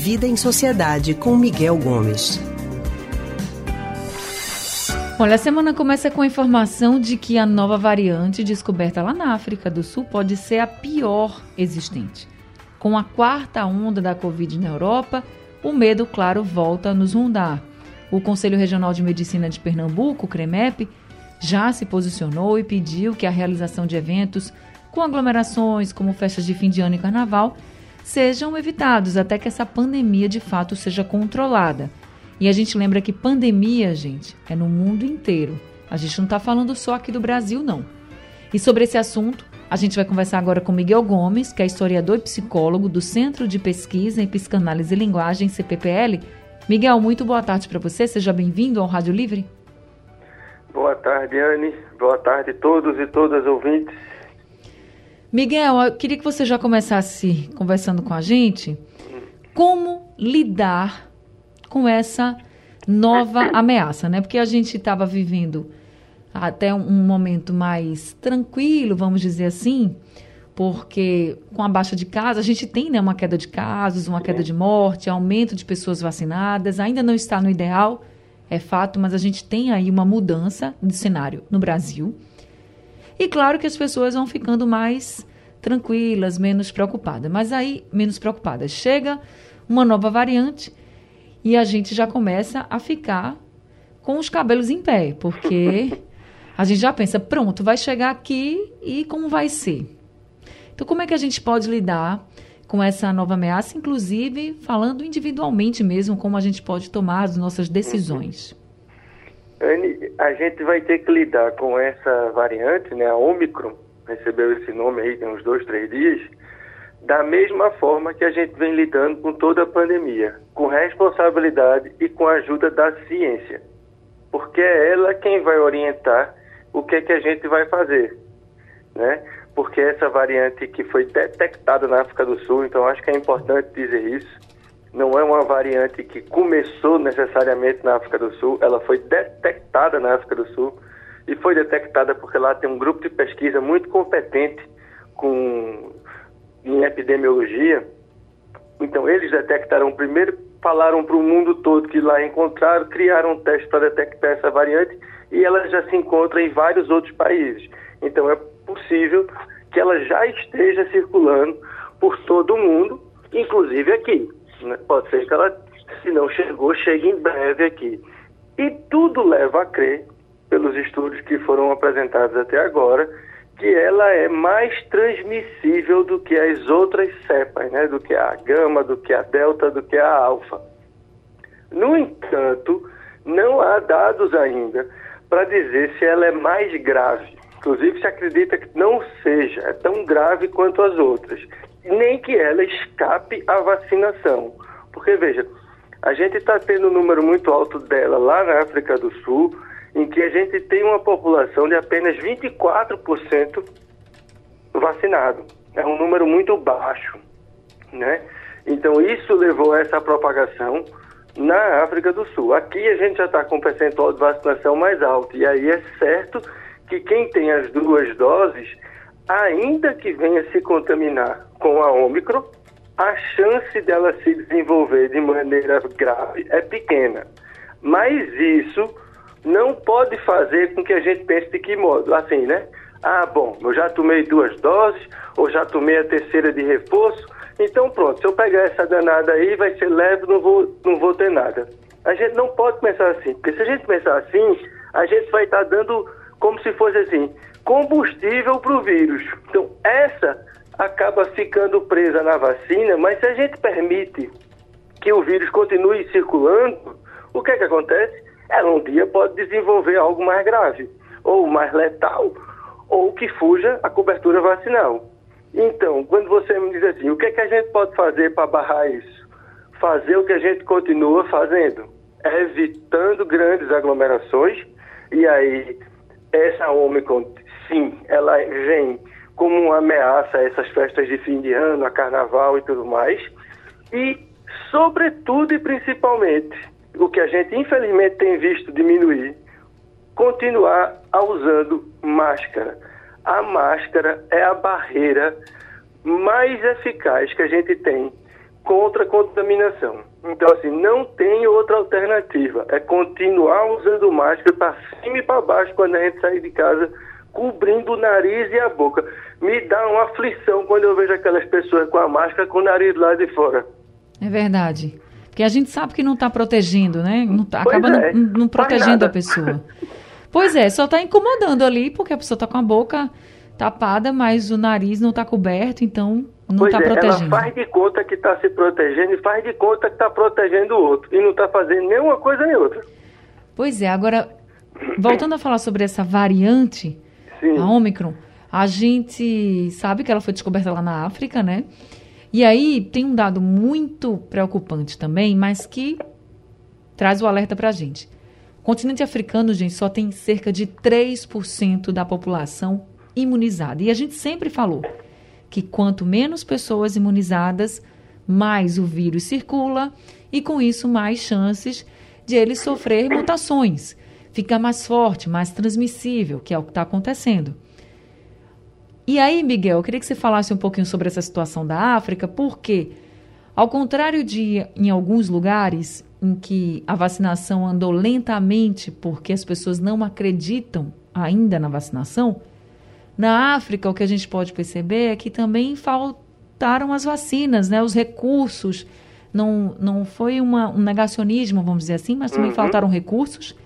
Vida em Sociedade com Miguel Gomes. Olha, a semana começa com a informação de que a nova variante descoberta lá na África do Sul pode ser a pior existente. Com a quarta onda da Covid na Europa, o medo, claro, volta a nos rondar. O Conselho Regional de Medicina de Pernambuco, o CREMEP, já se posicionou e pediu que a realização de eventos com aglomerações, como festas de fim de ano e carnaval, sejam evitados até que essa pandemia de fato seja controlada. E a gente lembra que pandemia, gente, é no mundo inteiro. A gente não está falando só aqui do Brasil, não. E sobre esse assunto, a gente vai conversar agora com Miguel Gomes, que é historiador e psicólogo do Centro de Pesquisa em Psicanálise e Linguagem, CPPL. Miguel, muito boa tarde para você. Seja bem-vindo ao Rádio Livre. Boa tarde, Anne. Boa tarde a todos e todas ouvintes. Miguel, eu queria que você já começasse conversando com a gente como lidar com essa nova ameaça, né? Porque a gente estava vivendo até um momento mais tranquilo, vamos dizer assim, porque com a baixa de casos, a gente tem né, uma queda de casos, uma queda de morte, aumento de pessoas vacinadas, ainda não está no ideal, é fato, mas a gente tem aí uma mudança de cenário no Brasil. E claro que as pessoas vão ficando mais tranquilas, menos preocupadas. Mas aí, menos preocupadas. Chega uma nova variante e a gente já começa a ficar com os cabelos em pé, porque a gente já pensa, pronto, vai chegar aqui e como vai ser? Então, como é que a gente pode lidar com essa nova ameaça, inclusive falando individualmente mesmo, como a gente pode tomar as nossas decisões? A gente vai ter que lidar com essa variante, né, a Omicron, recebeu esse nome aí tem uns dois, três dias, da mesma forma que a gente vem lidando com toda a pandemia, com responsabilidade e com a ajuda da ciência. Porque é ela quem vai orientar o que é que a gente vai fazer, né? Porque essa variante que foi detectada na África do Sul, então acho que é importante dizer isso, não é uma variante que começou necessariamente na África do Sul, ela foi detectada na África do Sul e foi detectada porque lá tem um grupo de pesquisa muito competente com em epidemiologia. Então, eles detectaram primeiro, falaram para o mundo todo que lá encontraram, criaram um teste para detectar essa variante e ela já se encontra em vários outros países. Então, é possível que ela já esteja circulando por todo o mundo, inclusive aqui. Né? Pode ser que ela, se não chegou, chegue em breve aqui. E tudo leva a crer, pelos estudos que foram apresentados até agora, que ela é mais transmissível do que as outras cepas, né? do que a gama, do que a delta, do que a alfa. No entanto, não há dados ainda para dizer se ela é mais grave. Inclusive, se acredita que não seja é tão grave quanto as outras, nem que ela escape à vacinação. Porque, veja, a gente está tendo um número muito alto dela lá na África do Sul, em que a gente tem uma população de apenas 24% vacinado. É um número muito baixo, né? Então isso levou a essa propagação na África do Sul. Aqui a gente já está com um percentual de vacinação mais alto e aí é certo que quem tem as duas doses, ainda que venha se contaminar com a Ômicron, a chance dela se desenvolver de maneira grave é pequena. Mas isso não pode fazer com que a gente pense de que modo? Assim, né? Ah, bom, eu já tomei duas doses, ou já tomei a terceira de reforço, então pronto, se eu pegar essa danada aí, vai ser leve, não vou, não vou ter nada. A gente não pode pensar assim, porque se a gente pensar assim, a gente vai estar dando como se fosse assim, combustível para o vírus. Então, essa acaba ficando presa na vacina, mas se a gente permite que o vírus continue circulando, o que é que acontece? ela um dia pode desenvolver algo mais grave, ou mais letal, ou que fuja a cobertura vacinal. Então, quando você me diz assim, o que, é que a gente pode fazer para barrar isso? Fazer o que a gente continua fazendo, evitando grandes aglomerações, e aí essa Omicron, sim, ela vem como uma ameaça a essas festas de fim de ano, a carnaval e tudo mais, e sobretudo e principalmente o que a gente infelizmente tem visto diminuir, continuar usando máscara. A máscara é a barreira mais eficaz que a gente tem contra a contaminação. Então, assim, não tem outra alternativa. É continuar usando máscara para cima e para baixo quando a gente sair de casa, cobrindo o nariz e a boca. Me dá uma aflição quando eu vejo aquelas pessoas com a máscara com o nariz lá de fora. É verdade. Porque a gente sabe que não está protegendo, né? Não tá, acaba é. não, não protegendo a pessoa. Pois é, só está incomodando ali, porque a pessoa está com a boca tapada, mas o nariz não está coberto, então não está é, protegendo. Ela faz de conta que está se protegendo e faz de conta que está protegendo o outro. E não está fazendo nenhuma coisa nem outra. Pois é, agora, voltando a falar sobre essa variante, Sim. a Omicron, a gente sabe que ela foi descoberta lá na África, né? E aí tem um dado muito preocupante também, mas que traz o alerta para a gente. O continente africano, gente, só tem cerca de 3% da população imunizada. E a gente sempre falou que quanto menos pessoas imunizadas, mais o vírus circula e com isso mais chances de ele sofrer mutações, ficar mais forte, mais transmissível, que é o que está acontecendo. E aí, Miguel, eu queria que você falasse um pouquinho sobre essa situação da África, porque, ao contrário de em alguns lugares em que a vacinação andou lentamente porque as pessoas não acreditam ainda na vacinação, na África, o que a gente pode perceber é que também faltaram as vacinas, né? Os recursos. Não, não foi uma, um negacionismo, vamos dizer assim, mas também uhum. faltaram recursos.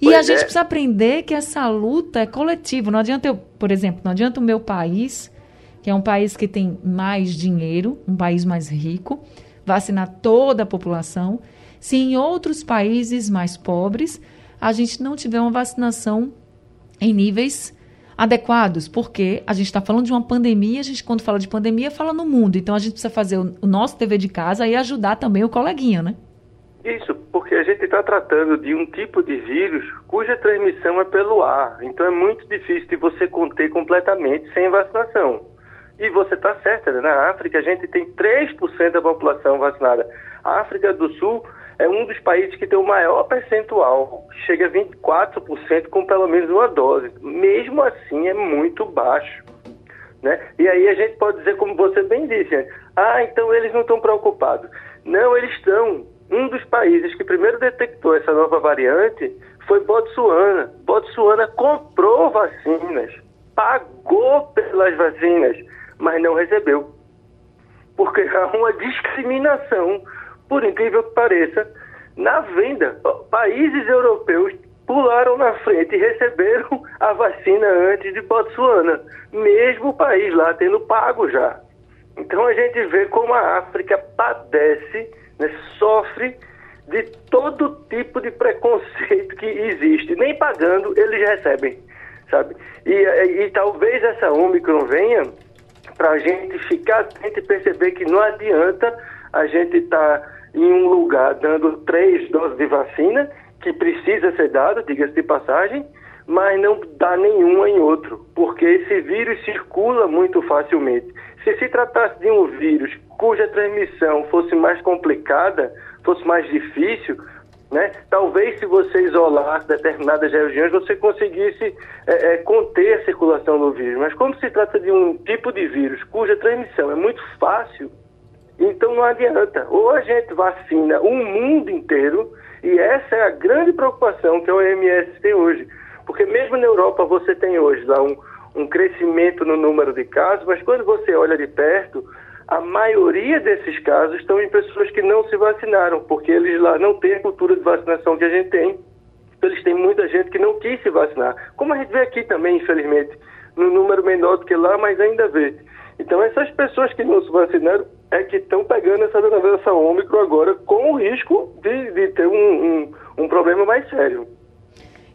E pois a gente é. precisa aprender que essa luta é coletiva. Não adianta eu, por exemplo, não adianta o meu país, que é um país que tem mais dinheiro, um país mais rico, vacinar toda a população, se em outros países mais pobres a gente não tiver uma vacinação em níveis adequados, porque a gente está falando de uma pandemia, a gente quando fala de pandemia fala no mundo, então a gente precisa fazer o, o nosso dever de casa e ajudar também o coleguinha, né? Isso, porque a gente está tratando de um tipo de vírus cuja transmissão é pelo ar, então é muito difícil de você conter completamente sem vacinação. E você está certa, né? na África a gente tem 3% da população vacinada. A África do Sul é um dos países que tem o maior percentual, chega a 24% com pelo menos uma dose. Mesmo assim, é muito baixo. Né? E aí a gente pode dizer, como você bem disse, ah, então eles não estão preocupados. Não, eles estão. Um dos países que primeiro detectou essa nova variante foi Botsuana. Botsuana comprou vacinas, pagou pelas vacinas, mas não recebeu. Porque há uma discriminação por incrível que pareça, na venda. Países europeus pularam na frente e receberam a vacina antes de Botsuana, mesmo o país lá tendo pago já. Então a gente vê como a África padece, né, sofre de todo tipo de preconceito que existe. Nem pagando, eles recebem, sabe? E, e, e talvez essa Omicron venha para a gente ficar atento perceber que não adianta a gente estar... Tá em um lugar dando três doses de vacina, que precisa ser dado, diga-se de passagem, mas não dá nenhuma em outro, porque esse vírus circula muito facilmente. Se se tratasse de um vírus cuja transmissão fosse mais complicada, fosse mais difícil, né? Talvez se você isolasse determinadas regiões, você conseguisse é, é, conter a circulação do vírus. Mas como se trata de um tipo de vírus cuja transmissão é muito fácil, então não adianta. Ou a gente vacina o mundo inteiro, e essa é a grande preocupação que a OMS tem hoje. Porque mesmo na Europa você tem hoje lá um, um crescimento no número de casos, mas quando você olha de perto, a maioria desses casos estão em pessoas que não se vacinaram, porque eles lá não têm a cultura de vacinação que a gente tem. Então, eles têm muita gente que não quis se vacinar. Como a gente vê aqui também, infelizmente, no número menor do que lá, mas ainda vê. Então, essas pessoas que não se vacinaram é que estão pegando essa doença ômicro agora com o risco de, de ter um, um, um problema mais sério.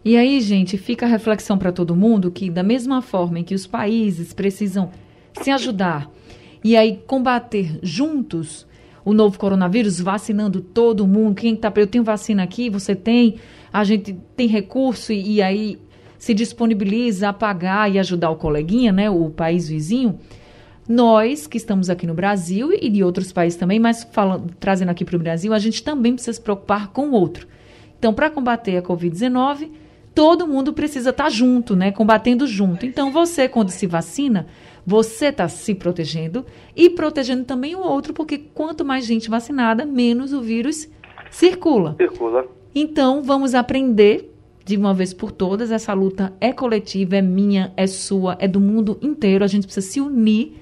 E aí, gente, fica a reflexão para todo mundo que, da mesma forma em que os países precisam se ajudar e aí combater juntos o novo coronavírus, vacinando todo mundo, quem está. Eu tenho vacina aqui, você tem, a gente tem recurso e, e aí se disponibiliza a pagar e ajudar o coleguinha, né, o país vizinho. Nós, que estamos aqui no Brasil e de outros países também, mas falando, trazendo aqui para o Brasil, a gente também precisa se preocupar com o outro. Então, para combater a Covid-19, todo mundo precisa estar tá junto, né? Combatendo junto. Então, você, quando se vacina, Você está se protegendo e protegendo também o outro, porque quanto mais gente vacinada, menos o vírus circula. Circula. Então, vamos aprender de uma vez por todas. Essa luta é coletiva, é minha, é sua, é do mundo inteiro. A gente precisa se unir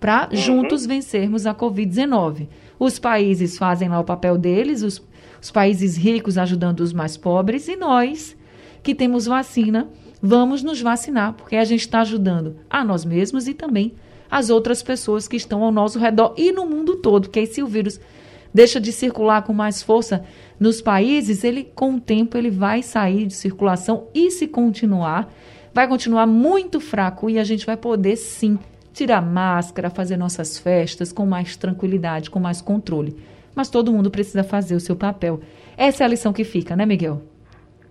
para uhum. juntos vencermos a Covid-19. Os países fazem lá o papel deles, os, os países ricos ajudando os mais pobres, e nós, que temos vacina, vamos nos vacinar, porque a gente está ajudando a nós mesmos e também as outras pessoas que estão ao nosso redor e no mundo todo, porque aí se o vírus deixa de circular com mais força nos países, ele com o tempo ele vai sair de circulação e se continuar, vai continuar muito fraco e a gente vai poder sim tirar máscara, fazer nossas festas com mais tranquilidade, com mais controle. Mas todo mundo precisa fazer o seu papel. Essa é a lição que fica, né, Miguel?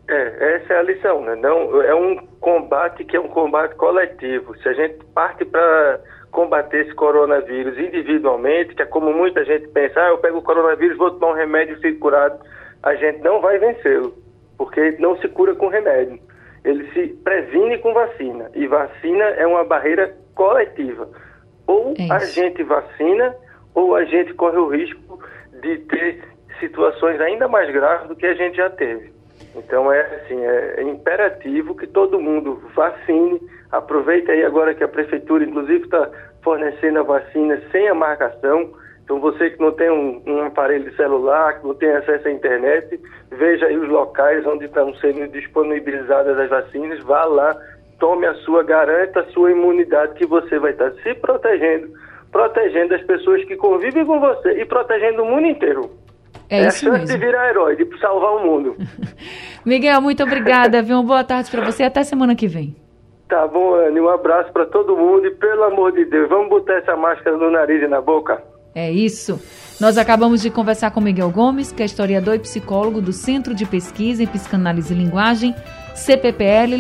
É, essa é a lição, né? Não, é um combate que é um combate coletivo. Se a gente parte para combater esse coronavírus individualmente, que é como muita gente pensa, ah, eu pego o coronavírus, vou tomar um remédio e fico curado, a gente não vai vencê-lo, porque não se cura com remédio. Ele se previne com vacina, e vacina é uma barreira coletiva. Ou é a gente vacina, ou a gente corre o risco de ter situações ainda mais graves do que a gente já teve. Então é assim, é imperativo que todo mundo vacine. Aproveita aí agora que a prefeitura, inclusive, está fornecendo a vacina sem a marcação. Então você que não tem um, um, aparelho de celular, que não tem acesso à internet, veja aí os locais onde estão sendo disponibilizadas as vacinas, vá lá, tome a sua, garanta a sua imunidade que você vai estar se protegendo, protegendo as pessoas que convivem com você e protegendo o mundo inteiro. É, é isso a chance mesmo. de virar herói, de salvar o mundo. Miguel, muito obrigada, viu? Uma boa tarde para você até semana que vem. Tá bom, Anne. Um abraço para todo mundo e, pelo amor de Deus, vamos botar essa máscara no nariz e na boca. É isso. Nós acabamos de conversar com Miguel Gomes, que é historiador e psicólogo do Centro de Pesquisa em Psicanálise e Linguagem, CPPL.